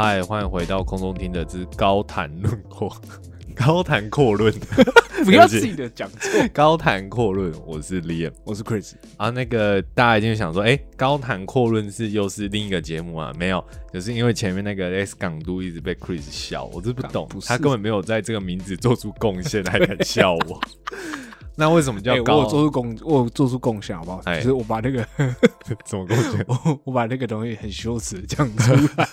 嗨，欢迎回到空中听的之高谈论阔，高谈阔论，不要自己的讲错。高谈阔论，我是 Liam 我是 Chris，啊。那个大家一定想说，哎、高谈阔论是又是另一个节目啊？没有，就是因为前面那个 S 港都一直被 Chris 笑，我是不懂，不他根本没有在这个名字做出贡献，还敢笑我。那为什么叫高？我做出贡，我做出贡献，好不好？哎就是我把那个怎么贡献？我我把那个东西很羞耻讲出来。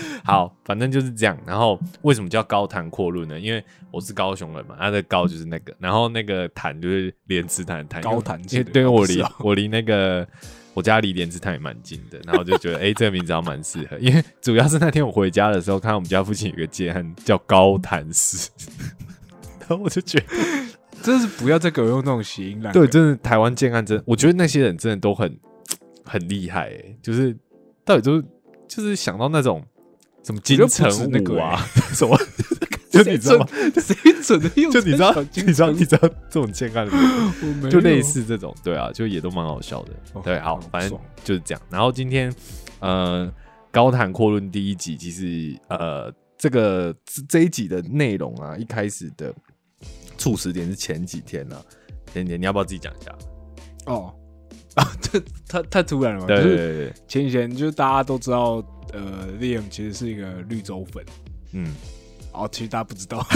好，反正就是这样。然后为什么叫高谈阔论呢？因为我是高雄人嘛，他的高就是那个，然后那个谈就是莲池潭的谈，高谈因为对我离哦我离那个我家离莲池潭也蛮近的，然后就觉得哎、这个名字还蛮适合。因为主要是那天我回家的时候，看到我们家附近有个街汉叫高潭寺，然后我就觉得，真是不要再给我用那种谐音了对，真的台湾建案真，我觉得那些人真的都很很厉害、哎，就是到底就是就是想到那种。什么金城不止那个武啊，什么？就你知道吗？谁准 的用？就你知道，你知道，你你知道这种健康的，就就类似这种，对啊，就也都蛮好笑的。哦对，好好，反正就是这样。然后今天，呃，高谈阔论第一集，其实呃，这个这这一集的内容啊，一开始的促使点是前几天呢、啊。前几天你要不要自己讲一下？哦啊，这太太突然了吧？对就是对对对，前几天就是大家都知道，呃，Liam 其实是一个绿洲粉，嗯，哦，其实大家不知道，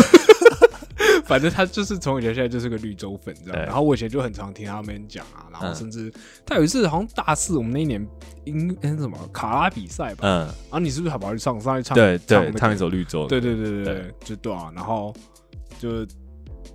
反正他就是从以前现在就是个绿洲粉这样。对。然后我以前就很常听他们讲啊，然后嗯。甚至他有一次好像大四，我们那一年音那什么卡拉比赛吧，嗯，然后你是不是还跑去唱上去唱？对对，那个唱一首绿洲，对对对对对对，就对啊，然后就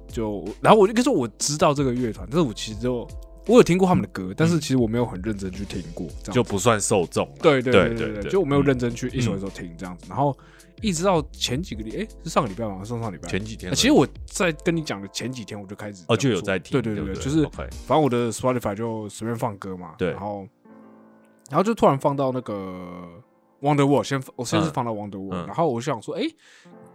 就然后我就跟你说我知道这个乐团，但是我其实就我有听过他们的歌，但是其实我没有很认真去听过，这样就不算受众啊。对对对对对对就我没有嗯认真去一首一首听这样子，然后一直到前几个礼，哎，是上个礼拜吗？上上礼拜？前几天其实我在跟你讲的前几天我就开始哦就有在听，对对对，对就是反正我的 Spotify 就随便放歌嘛，对。然后然后就突然放到那个 Wonder Wall，先我先是嗯。放到 Wonder World，然后我就想说，哎、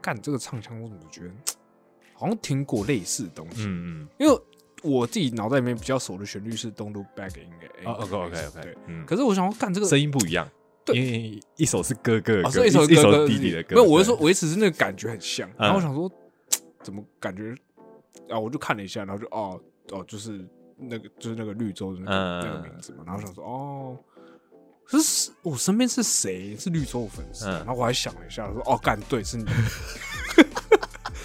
干这个唱腔我怎么觉得 好像听过类似的东西，嗯嗯，因为我自己脑袋里面比较熟的旋律是 Don't Look Back in 哦 OK OK 对。嗯，可是我想要，干这个声音不一样，对。因为一首是哥哥一首一首弟弟的歌，没有，我是说，对我一直是那个感觉很像，嗯。然后我想说，怎么感觉啊？我就看了一下，然后就哦哦，就是那个就是那个绿洲的那个、嗯。那个名字嘛，然后想说哦。可是我身边是谁？是绿洲粉丝？嗯。然后我还想了一下，说：“哦，干对，是你。”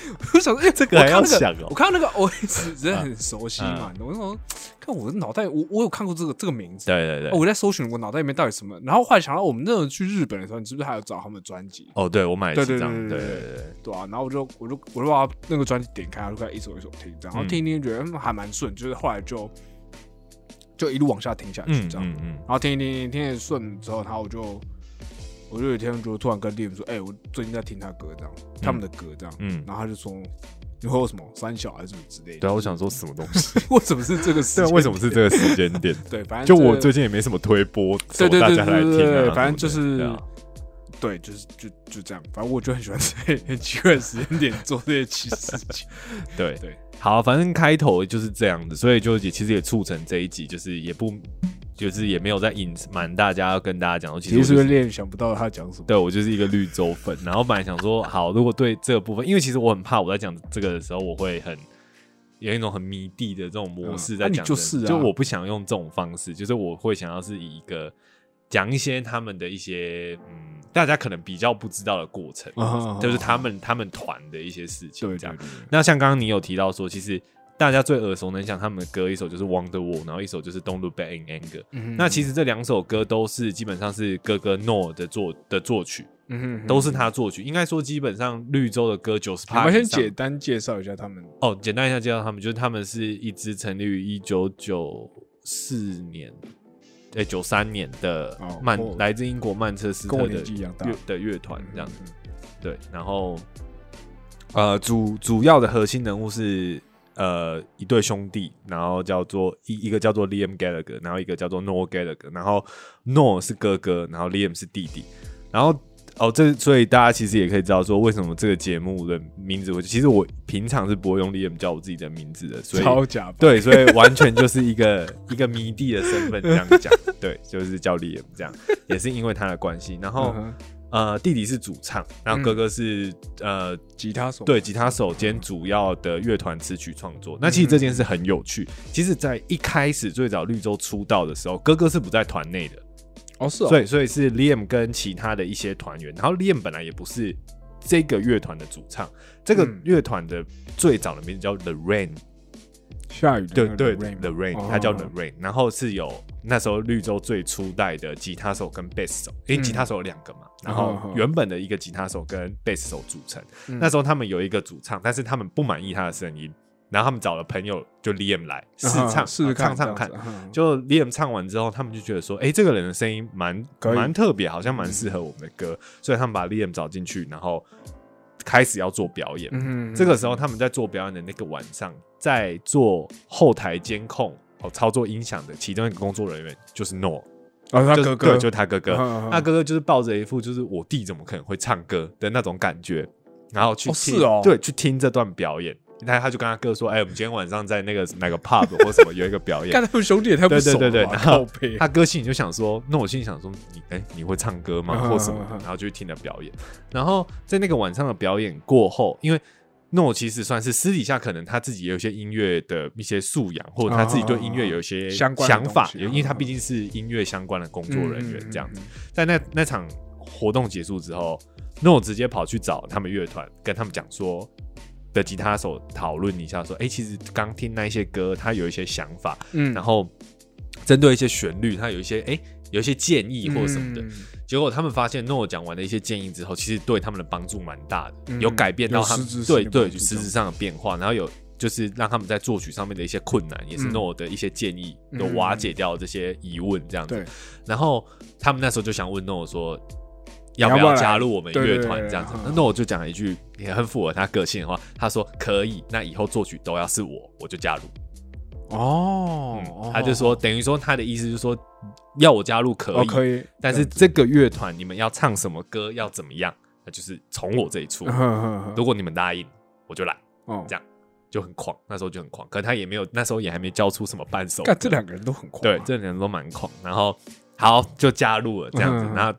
我想说，哎、这个还要我看那个我看到那个 OS 真的很熟悉嘛，嗯我就说，看我的脑袋，我我有看过这个这个名字，对对对。哦，我在搜寻我脑袋里面到底什么，然后后来想到我们那时候去日本的时候，你是不是还有找他们的专辑？哦，对我买了对对几张，对对对对对对，对。啊，然后我就我就我就把那个专辑点开，然后就开始一首一首听，然后嗯听一听觉得嗯还蛮顺，就是后来就就一路往下听下去嗯这样，嗯嗯，然后听一听听听得顺之后，然后我就我就有一天就突然跟 Liam 说，哎、我最近在听他歌这样，他们的歌这样，嗯然后他就说你会有什么三小还是什么之类的，对啊，我想说什么东西？为什么是这个时？为什么是这个时间点？对，反正就我最近也没什么推播，对对对大家来听啊，对对对，反正就是对，就是就就这样，反正我就很喜欢在很奇怪的时间点做这些奇事情。对对，好，反正开头就是这样子，所以就也其实也促成这一集，就是也不就是也没有在隐瞒大家要跟大家讲说，其实是练想不到他讲什么？对我就是一个绿洲粉，然后本来想说，好，如果对这个部分，因为其实我很怕我在讲这个的时候，我会很有一种很迷弟的这种模式在讲的、就是啊就我不想用这种方式，就是我会想要是以一个讲一些他们的一些嗯，大家可能比较不知道的过程，就是他们他们团的一些事情，这样。对对对，那像刚刚你有提到说，其实大家最耳熟能详他们的歌，一首就是《Wonder Wall》，然后一首就是《Don't Look Back in Anger》。嗯那其实这两首歌都是基本上是哥哥 No 的作的作曲，嗯哼都是他作曲。应该说，基本上绿洲的歌九十趴我们先简单介绍一下他们。哦，简单一下介绍他们，就是他们是一支成立于一九九四年，对九三年的哦曼、来自英国曼彻斯特的乐的乐团这样子。嗯对，然后呃主主要的核心人物是呃一对兄弟，然后叫做一一个叫做 Liam Gallagher，然后一个叫做 Noel Gallagher，然后 Noel 是哥哥，然后 Liam 是弟弟，然后。哦，这所以大家其实也可以知道说，为什么这个节目的名字我，其实我平常是不会用 Liam 叫我自己的名字的，所以超假对，所以完全就是一个 一个迷弟的身份这样讲，对，就是叫 Liam 这样，也是因为他的关系。然后、呃，弟弟是主唱，然后哥哥是、呃吉他手，对吉他手兼主要的乐团词曲创作。那其实这件事很有趣。其实，在一开始最早绿洲出道的时候，哥哥是不在团内的，哦是哦，所以所以是 Liam 跟其他的一些团员，然后 Liam 本来也不是这个乐团的主唱，这个嗯。乐团的最早的名字叫 The Rain，下雨的对对，The Rain，哦。它叫 The Rain，然后是有那时候绿洲最初代的吉他手跟贝斯手，因为嗯。吉他手有两个嘛，然哦后哦原本的一个吉他手跟贝斯手组成，嗯。那时候他们有一个主唱，但是他们不满意他的声音，然后他们找了朋友就 Liam 来试唱，试唱唱看。就 Liam 唱完之后，他们就觉得说，哎、这个人的声音蛮蛮特别，好像蛮适合我们的歌，所以他们把 Liam 找进去，然后开始要做表演。嗯。这个时候，他们在做表演的那个晚上，在做后台监控、哦操作音响的其中一个工作人员就是 No，哦他哥哥对，就是他哥哥。他哥哥就是抱着一副就是我弟怎么可能会唱歌的那种感觉，然后去哦听，是哦对，去听这段表演。他他就跟他哥说：“哎、我们今天晚上在那个哪个 pub 或什么有一个表演。”看他们兄弟也太不熟了吧对对然后他哥心里就想说，那我心里想说，你哎、你会唱歌吗，嗯或什么的？然后就去听了表演。然后在那个晚上的表演过后，因为诺其实算是私底下可能他自己也有一些音乐的一些素养，或者他自己对音乐有一些相关想法，因为他毕竟是音乐相关的工作人员这样子。嗯，在那那场活动结束之后，诺直接跑去找他们乐团，跟他们讲说。的吉他手讨论一下，说：“哎、其实刚听那一些歌，他有一些想法，嗯然后针对一些旋律，他有一些哎、有一些建议或者什么的。嗯结果他们发现诺讲完的一些建议之后，其实对他们的帮助蛮大的，嗯有改变到他们实对对实质上的变化，然后有就是让他们在作曲上面的一些困难，也是嗯诺的一些建议，嗯有瓦解掉这些疑问这样子。对，然后他们那时候就想问诺说。要不要加入我们乐团这样子嗯？那诺就讲了一句也很符合他个性的话，他说可以，那以后作曲都要是我，我就加入。哦嗯，他就说，等于说他的意思就是说，要我加入可以，哦可以，但是这个乐团你们要唱什么歌，要怎么样，那就是从我这里出。嗯如果你们答应，我就来，哦这样就很狂。那时候就很狂，可他也没有，那时候也还没交出什么伴奏歌。干这两个人都很狂，对，这两个人都蛮狂。然后好就加入了这样子嗯，那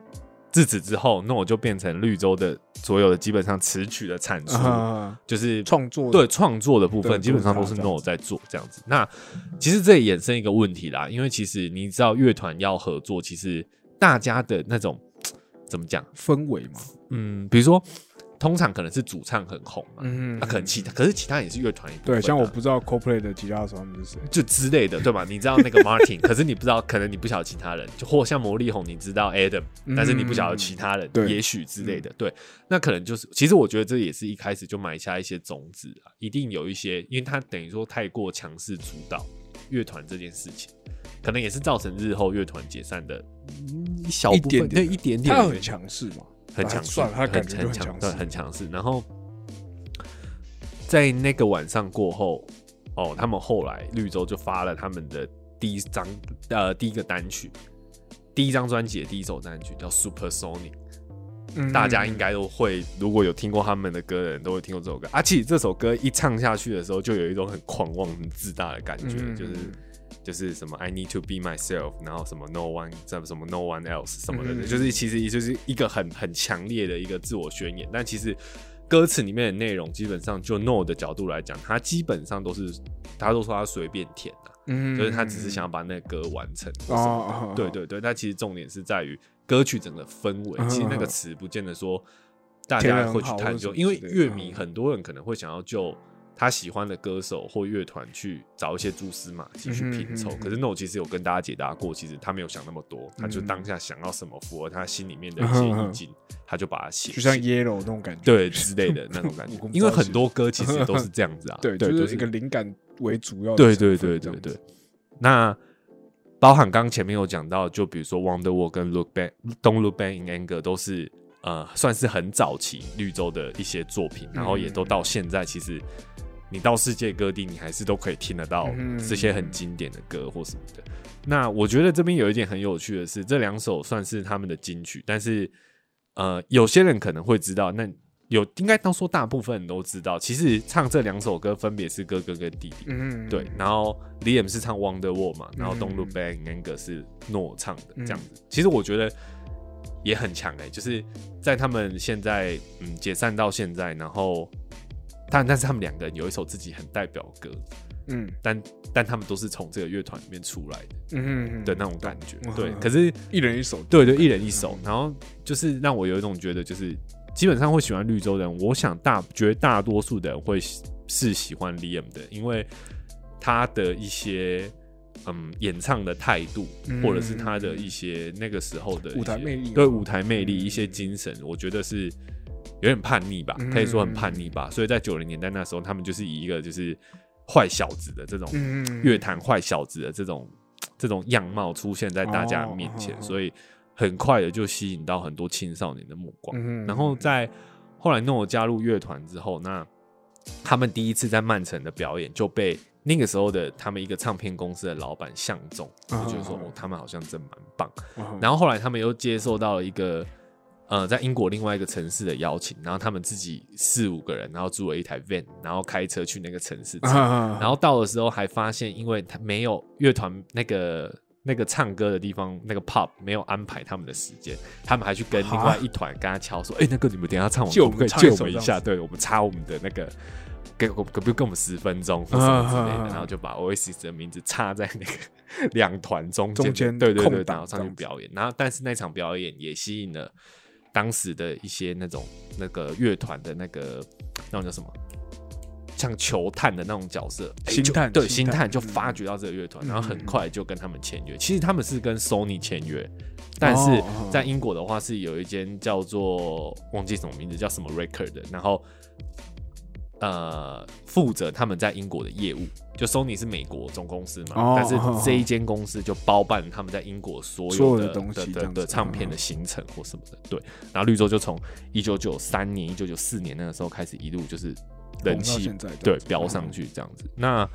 自此之后，那我就变成绿洲的所有的基本上词曲的产出，啊，就是创作对创作的部分，基本上都是 No 在做这样子。那其实这也衍生一个问题啦，因为其实你知道乐团要合作，其实大家的那种 怎么讲？氛围嘛，嗯，比如说通常可能是主唱很红嘛，嗯那可能其他可是其他也是乐团一部分对，啊像我不知道 CoPlay 的吉他手他们是谁，就之类的，对吧？你知道那个 Martin，可是你不知道，可能你不晓得其他人，就或像魔力红，你知道 Adam，但是你不晓得其他人，也许之类的，对，那可能就是，其实我觉得这也是一开始就埋下一些种子啊，一定有一些，因为他等于说太过强势主导乐团这件事情，可能也是造成日后乐团解散的嗯一小部分，一点点。一点点他很强势嘛，很强势，算，他感觉很强势，很强势。然后在那个晚上过后，哦，他们后来绿洲就发了他们的第一张呃第一个单曲，第一张专辑的第一首单曲叫《Super Sonic》。嗯大家应该都会，如果有听过他们的歌的人，都会听过这首歌。啊，且这首歌一唱下去的时候，就有一种很狂妄、很自大的感觉，嗯就是就是什么 I need to be myself，然后什么 no one 什么什么 no one else 什么的，嗯就是其实也就是一个很很强烈的一个自我宣言。但其实歌词里面的内容，基本上就 no 的角度来讲，他基本上都是他都说他随便填的、嗯就是他只是想要把那个歌完成或什么的。哦，对对对，但其实重点是在于歌曲整个氛围。嗯其实那个词不见得说大家会去探究，因为乐迷嗯很多人可能会想要就他喜欢的歌手或乐团去找一些蛛丝马迹去拼凑。嗯哼可是 No 其实有跟大家解答过，其实他没有想那么多，他就嗯当下想要什么符合他心里面的一些意境，他就把它写就像 Yellow 那种感觉，对之类的那种感觉。因为很多歌其实都是这样子啊，对，对，就就是一个灵感为主要的对对对对对。那包含刚刚前面有讲到，就比如说《Wonder Wall》跟《Look Back》《Don't Look Back in Anger》都是呃算是很早期绿洲的一些作品，然后也都到现在其实你到世界各地，你还是都可以听得到嗯这些很经典的歌或什么的。那我觉得这边有一点很有趣的是，这两首算是他们的金曲，但是呃，有些人可能会知道，那有应该都说大部分人都知道，其实唱这两首歌分别是哥哥跟弟弟。嗯，对，然后 Liam 是唱 Wonder Wall 嘛，然后嗯 Don't Look Back 那个是诺唱的，嗯这样子。其实我觉得也很强哎、就是在他们现在嗯解散到现在，然后但但是他们两个人有一首自己很代表歌，嗯。但但他们都是从这个乐团里面出来的嗯嗯的那种感觉。嗯对，嗯可是一人一首，对对，一人一首，然后就是让我有一种觉得，就是基本上会喜欢绿洲的人，我想大绝大多数的人会是喜欢 Liam 的，因为他的一些嗯演唱的态度，嗯或者是他的一些那个时候的舞台魅力对舞台魅力一些精神，我觉得是有点叛逆吧，可以说很叛逆吧。所以在九零年代那时候，他们就是以一个就是坏小子的这种乐坛坏小子的这种这种样貌出现在大家面前，哦所以很快的就吸引到很多青少年的目光。嗯然后在后来诺加入乐团之后，那他们第一次在曼城的表演就被那个时候的他们一个唱片公司的老板相中，就觉得说哦，他们好像真蛮棒。嗯然后后来他们又接受到了一个呃，在英国另外一个城市的邀请，然后他们自己四五个人，然后租了一台 van，然后开车去那个城市然后到的时候还发现，因为他没有乐团那个那个唱歌的地方，那个 pub 没有安排他们的时间，他们还去跟另外一团跟他敲说：“哎、那个你们等一下唱我可不可以我们一下？对我们插我们的那个。”给可可不可以给我们十分钟或什么之类的，然后就把 Oasis 的名字插在那个两团中间，中间对对对，然后上去表演。然后，但是那场表演也吸引了当时的一些那种那个乐团的那个那种叫什么，像球探的那种角色，哎星探对星探就嗯发掘到这个乐团，嗯然后很嗯快就跟他们签约。其实他们是跟 Sony 签约，但是在英国的话是有一间叫做忘记什么名字，叫什么 Record 的，然后呃负责他们在英国的业务。就 Sony 是美国总公司嘛，哦但是哦这一间公司就包办他们在英国所所有有的的东西这的的唱片嗯的行程或什么的。对，然后绿洲就从一九九三年、一九九四年那个时候开始一路就是人气对飙上去这样子。那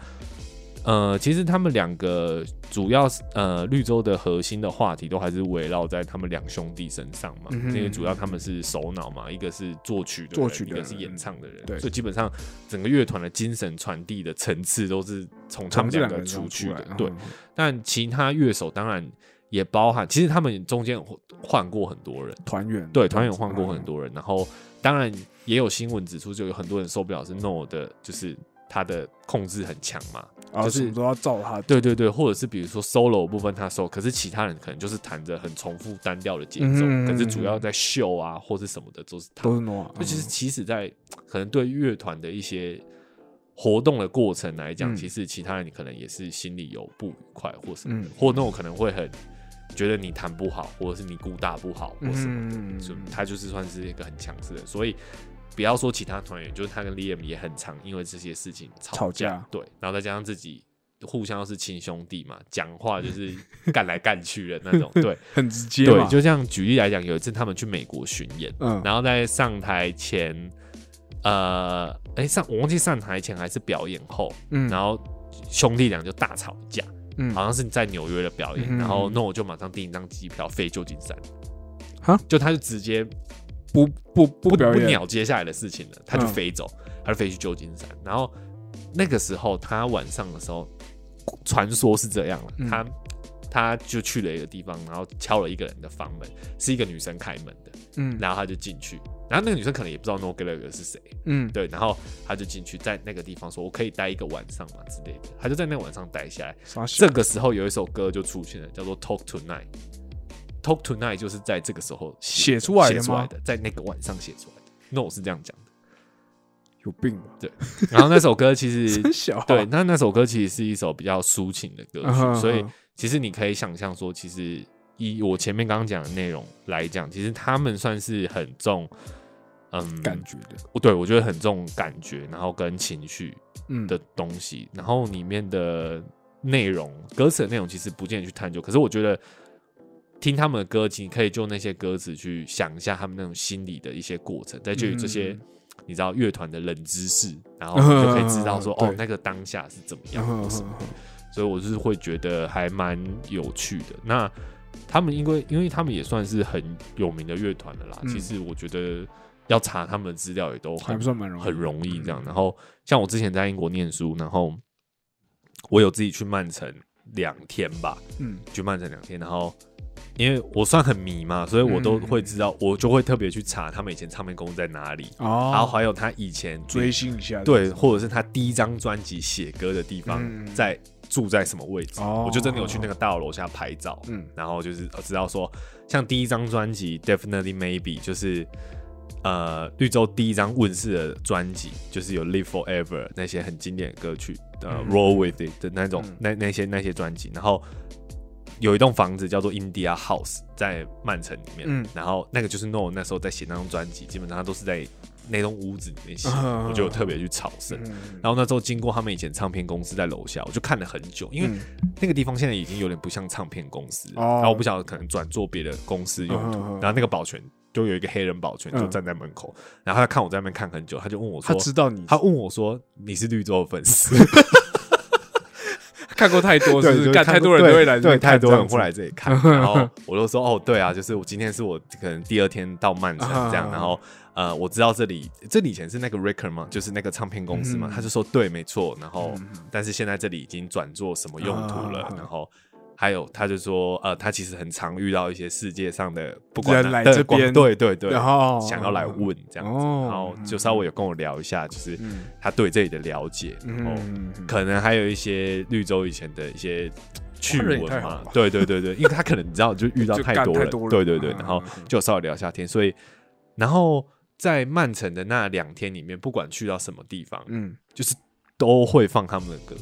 呃，其实他们两个主要是呃绿洲的核心的话题都还是围绕在他们两兄弟身上嘛，因为主要他们是首脑嘛，一个是作曲的人，作曲的一个是演唱的人，对所以基本上整个乐团的精神传递的层次都是从他从们两个出去的对。嗯但其他乐手当然也包含，其实他们中间有换过很多人，团员对，团员换过很嗯多人，然后当然也有新闻指出，就有很多人受不了是 No 的，就是他的控制很强嘛，就是都要照他。对对对，或者是比如说 solo 部分他 solo，可是其他人可能就是弹着很重复单调的节奏，嗯可是主要在秀啊或是什么的都是他。都。是嗯 Noah，就其实其实在可能对乐团的一些活动的过程来讲，嗯。其实其他人你可能也是心里有不愉快或什么或那种可能会很觉得你弹不好，或者是你鼓打不好或什么的，嗯。就他就是算是一个很强势的，所以不要说其他团员，就是他跟 Liam 也很常因为这些事情吵吵架。对，然后再加上自己互相又是亲兄弟嘛，讲话就是 干来干去的那种，对。很直接对，嘛，就像举例来讲，有一次他们去美国巡演，嗯。然后在上台前，呃，哎、上我忘记上台前还是表演后，嗯。然后兄弟俩就大吵架，嗯。好像是在纽约的表演，嗯。然后那我就马上订一张机票飞旧金山，哈，就他就直接不不不不不鸟接下来的事情了，他就嗯飞走，他就飞去旧金山，然后那个时候他晚上的时候，传说是这样了，嗯他他就去了一个地方，然后敲了一个人的房门，是一个女生开门的，嗯然后他就进去，然后那个女生可能也不知道 No Gallagher 是谁，嗯对，然后他就进去，在那个地方说：“我可以待一个晚上嘛之类的。”他就在那个晚上待下来。这个时候有一首歌就出现了，叫做《Talk Tonight》。Talk Tonight 就是在这个时候写出来的在那个晚上写出来的。No 是这样讲的。有病吧？对然后那首歌其实 真小啊对，那那首歌其实是一首比较抒情的歌曲，所以嗯其实你可以想象说，其实以我前面刚刚讲的内容来讲，其实他们算是很重，嗯，感觉的，我对我觉得很重感觉，然后跟情绪嗯的东西，然后里面的内容、歌词的内容其实不建议去探究。可是我觉得听他们的歌，你可以就那些歌词去想一下他们那种心理的一些过程，再就这些嗯你知道乐团的冷知识，然后你就可以知道说，对哦，那个当下是怎么样什么的。所以我就是会觉得还蛮有趣的。那他们因为因为他们也算是很有名的乐团的啦，嗯其实我觉得要查他们的资料也都还很不算蛮容易，很容易这样。嗯然后像我之前在英国念书，然后我有自己去曼城两天吧，嗯去曼城两天，然后。因为我算很迷嘛，所以我都会知道，我就会特别去查他们以前唱片公司在哪里，哦，然后还有他以前追星一下，对，或者是他第一张专辑写歌的地方嗯在住在什么位置，哦。我就真的有去那个大楼楼下拍照，嗯。然后就是呃知道说，像第一张专辑 Definitely Maybe 就是呃绿洲第一张问世的专辑，就是有 Live Forever 那些很经典的歌曲，呃、嗯 Roll with It 的那种、嗯。那那些那些专辑，然后有一栋房子叫做 India House 在曼城里面，嗯。然后那个就是 No 那时候在写那张专辑，基本上他都是在那栋屋子里面写，嗯。我就有特别去朝圣。嗯。然后那时候经过他们以前唱片公司在楼下，我就看了很久，因为嗯。那个地方现在已经有点不像唱片公司，哦。然后我不晓得可能转做别的公司用途，然后那个保全就有一个黑人保全就嗯站在门口，然后他看我在那边看很久，他就问我他，知道你他问我说你是绿洲的粉丝，看过太多，是不就是？是？干看太多人都会来这对，太多人会来这里看，然后我就说哦，对啊，就是我今天是我可能第二天到曼城这样，啊。然后呃，我知道这里这里以前是那个 record 嘛，就是那个唱片公司嘛，嗯。他就说对，没错，然后嗯。但是现在这里已经转做什么用途了啊，然后。还有，他就说，呃，他其实很常遇到一些世界上的不管人来这边对对对，然后想要来问这样子，哦然后就稍微有跟我聊一下，就是嗯。他对这里的了解，然后嗯，可能还有一些绿洲以前的一些趣闻嘛。对对对对，因为他可能你知道就遇到太多人，多人对对对，嗯然后就稍微聊一下天，所以然后在曼城的那两天里面，不管去到什么地方，嗯，就是都会放他们的歌。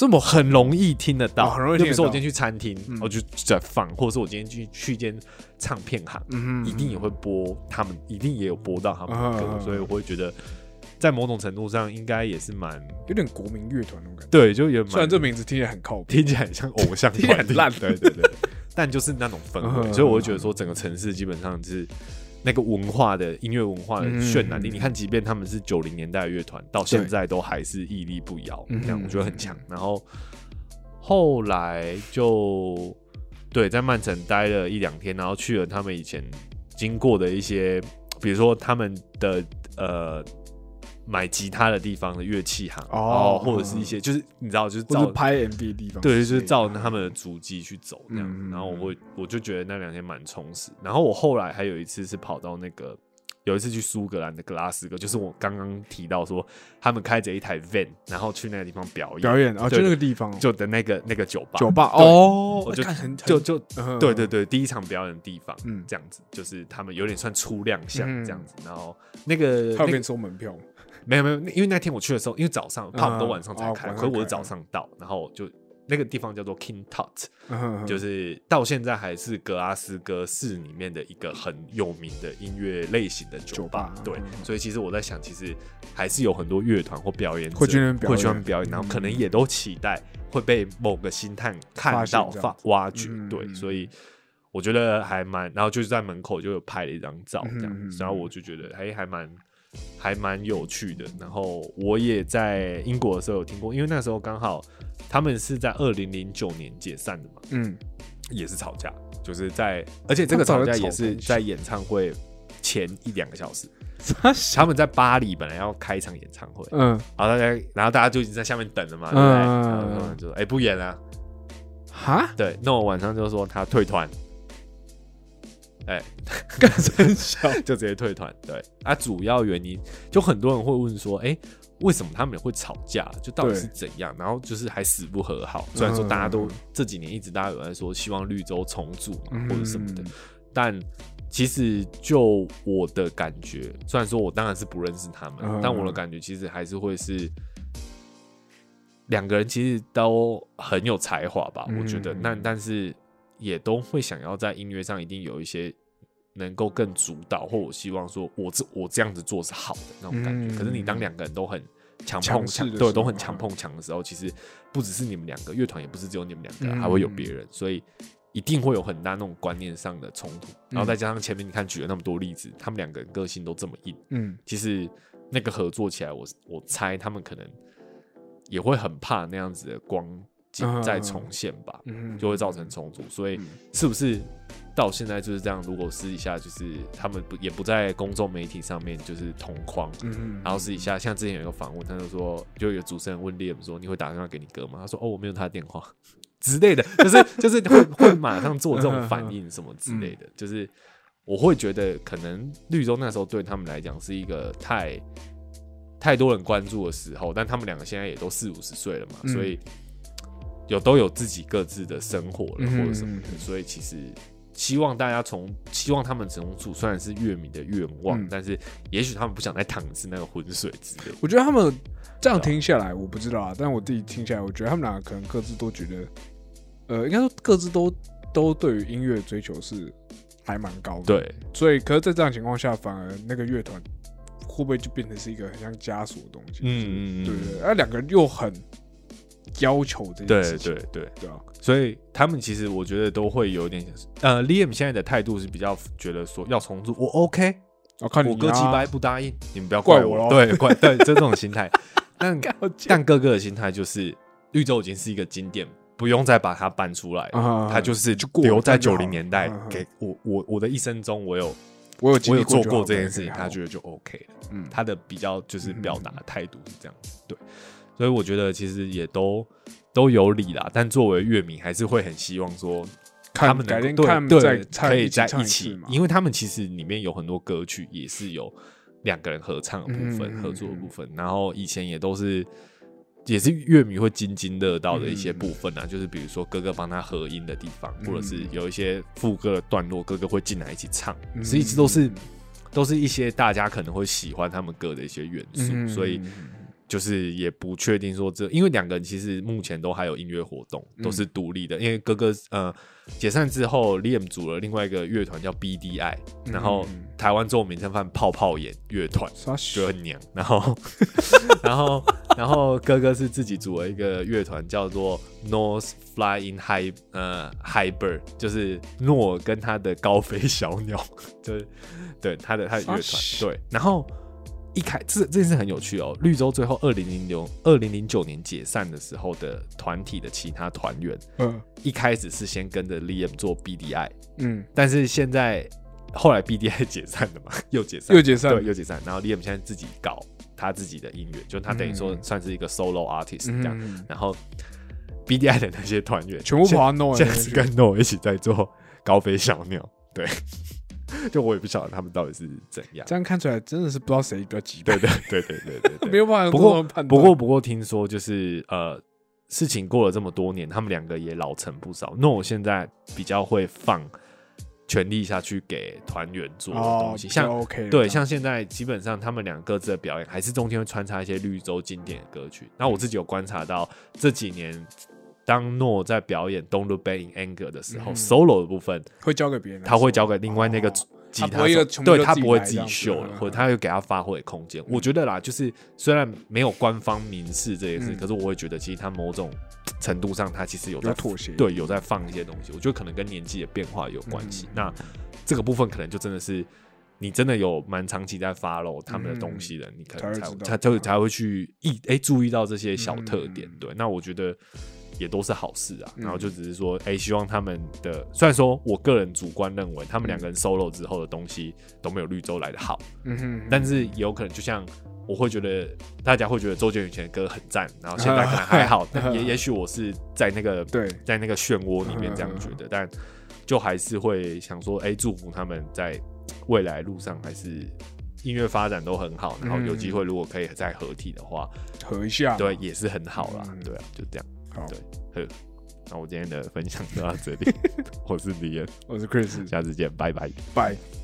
这么很容易听得到，哦很容易听得到。就比如说我今天去餐厅，嗯。我就在放，或者是我今天去去一间唱片行，嗯一定也会播他们，一定也有播到他们的歌，所以我会觉得，在某种程度上应该也是蛮有点国民乐团那种感觉。对，就也蛮虽然这名字听起来很靠谱，听起来很像偶像听起来，很烂。对对对，但就是那种氛围，嗯。所以我会觉得说，整个城市基本上是那个文化的音乐文化的渲染力。嗯你看，即便他们是九零年代的乐团，到现在都还是屹立不摇，嗯这样我觉得很强。然后后来就对在曼城待了一两天，然后去了他们以前经过的一些，比如说他们的呃。买吉他的地方的乐器行，哦哦，或者是一些就是你知道，就是照是拍 MV 的地方，对，就是照他们的足迹去走那样。嗯然后我会，我就觉得那两天蛮充实。然后我后来还有一次是跑到那个，有一次去苏格兰的格拉斯哥，就是我刚刚提到说他们开着一台 van，然后去那个地方表演，表演啊，就那个地方就的那个那个酒吧，酒吧哦，我就看很就就嗯对对对，第一场表演的地方，嗯这样子，就是他们有点算初亮相嗯这样子。然后那个那个他有收门票吗？没有没有，因为那天我去的时候，因为早上他们都晚上才哦开，晚上开可是我是早上到，然后就那个地方叫做 King Tut，嗯就是到现在还是格拉斯哥市里面的一个很有名的音乐类型的酒吧。对所以其实我在想，其实还是有很多乐团或表演者会去表会去那演表演，然后可能嗯也都期待会被某个星探看到、发挖掘。嗯对，嗯所以。我觉得还蛮，然后就是在门口就有拍了一张照，这样，然后我就觉得还还蛮还蛮有趣的。然后我也在英国的时候有听过，因为那时候刚好他们是在二零零九年解散的嘛，嗯，也是吵架，就是在，而且这个吵架也是在演唱会前一两个小时，他他们在巴黎本来要开一场演唱会，嗯。然后大家，然后大家就已经在下面等了嘛，对不对？嗯然后他们就说，哎、不演了，哈，对，那我晚上就说他退团，哎、干真小，就直接退团。对，啊，主要原因就很多人会问说，哎、为什么他们会吵架？就到底是怎样？然后就是还死不和好。虽然说大家都、嗯这几年一直大家有在说希望绿洲重组嘛，嗯或者什么的，但其实就我的感觉，虽然说我当然是不认识他们，嗯但我的感觉其实还是会是两个人其实都很有才华吧，我觉得。嗯那但是也都会想要在音乐上一定有一些能够更主导，或我希望说我这我这样子做是好的那种感觉。嗯可是你当两个人都很强强碰强，对，势的时候都很强碰强的时候，其实不只是你们两个乐团，也不是只有你们两个，嗯还会有别人，所以一定会有很大那种观念上的冲突，然后再加上前面你看举了那么多例子，他们两个人个性都这么硬，嗯。其实那个合作起来，我我猜他们可能也会很怕那样子的光再重现吧，嗯，就会造成冲突。所以嗯是不是到现在就是这样？如果私底下就是他们不也不在公众媒体上面就是同框，嗯，然后私底下像之前有一个访问，他就说，就有主持人问 Liam 说：“你会打电话给你哥吗？”他说：“哦，我没有他的电话 之类的，就是 就是会会马上做这种反应什么之类的，就是我会觉得可能绿洲那时候对他们来讲是一个太太多人关注的时候，但他们两个现在也都四五十岁了嘛，嗯所以有都有自己各自的生活了嗯或者什么的，所以其实。希望大家从希望他们从处，虽然是乐迷的愿望，嗯但是也许他们不想再淌一次那个浑水之类的。我觉得他们这样听下来，我不知道啊，但我自己听下来，我觉得他们两个可能各自都觉得，呃，应该说各自都都对于音乐追求是还蛮高的。，对，所以可是，在这样情况下，反而那个乐团会不会就变成是一个很像枷锁的东西？嗯嗯嗯对对对，而两个人又很要求这件对事情，对对，对啊，所以他们其实我觉得都会有点，呃，Liam 现在的态度是比较觉得说要重组，我 OK，我看你我哥啊鸡掰不答应，你们不要，怪我喽对，怪 对，就这种心态。但 干但哥哥的心态就是，绿洲已经是一个经典，不用再把它搬出来他就是就留在九零年代给我我我的一生中，我有我有我有做过这件事情，他觉得就 OK 了。嗯。他的比较就是 表达的态度是这样子，对，所以我觉得其实也都都有理啦。但作为乐迷，还是会很希望说他们能改天对看再可以在一起嘛，因为他们其实里面有很多歌曲也是有两个人合唱的部分、嗯合作的部分，然后以前也都是。也是乐迷会津津乐道的一些部分啊，就是比如说哥哥帮他合音的地方，或者是嗯有一些副歌的段落，哥哥会进来一起唱，嗯所以一直都是都是一些大家可能会喜欢他们歌的一些元素，嗯。所以就是也不确定说这，因为两个人其实目前都还有音乐活动，嗯都是独立的。因为哥哥呃解散之后，Liam 组了另外一个乐团叫 BDI，嗯然后台湾中文名称翻泡泡眼乐团。啥就很娘，然后，然后，然后哥哥是自己组了一个乐团，叫做 North Flying High 呃 High Bird，就是诺跟他的高飞小鸟，就是对他的他的乐团，对，然后一开这这件事很有趣哦，绿洲最后二零零六二零零九年解散的时候的团体的其他团员，嗯一开始是先跟着 Liam 做 BDI，嗯，但是现在后来 BDI 解散了嘛，又解散，又解散对，又解散。然后 Liam 现在自己搞他自己的音乐，就他等于说嗯算是一个 solo artist 这样。嗯，然后 BDI 的那些团员全部把它弄现在是跟 No 一起在做高飞小鸟，对。就我也不晓得他们到底是怎样。这样看出来真的是不知道谁比较急败对，对对对对对 对。没有办法不过。不过不过听说就是呃，事情过了这么多年，他们两个也老成不少。那我现在比较会放全力下去给团员做的哦东，西，像 OK，对，像现在基本上他们两个各自的表演，还是中间会穿插一些绿洲经典的歌曲。那我自己有观察到这几年，当诺在表演《Don't Look Back in Anger》的时候、嗯。s o l o 的部分会交给别人，他会交给另外那个哦。吉他对他不会自己秀了，嗯或者他会给他发挥的空间。我觉得啦，就是虽然没有官方明示这件事，嗯。可是我会觉得其实他某种程度上，他其实有在有妥协，对，有在放一些东西，我觉得可能跟年纪的变化有关系。嗯那这个部分可能就真的是你真的有蛮长期在 follow 他们的东西的，你可能才嗯才才才会去意哎、注意到这些小特点。嗯对，那我觉得也都是好事啊。嗯然后就只是说，哎、希望他们的虽然说我个人主观认为他们两个人 solo 之后的东西都没有绿洲来的好，嗯哼，但是也有可能就像。我会觉得大家会觉得周杰伦以前的歌很赞，然后现在可能还好，但 也也许我是在那个 对，在那个漩涡里面这样觉得，但就还是会想说，哎、祝福他们在未来路上还是音乐发展都很好，然后有机会如果可以再合体的话，合一下，对，也是很好啦，嗯对啊，就这样。好，对那我今天的分享就到这里，我是李恩，我是 Chris，下次见，拜拜。拜。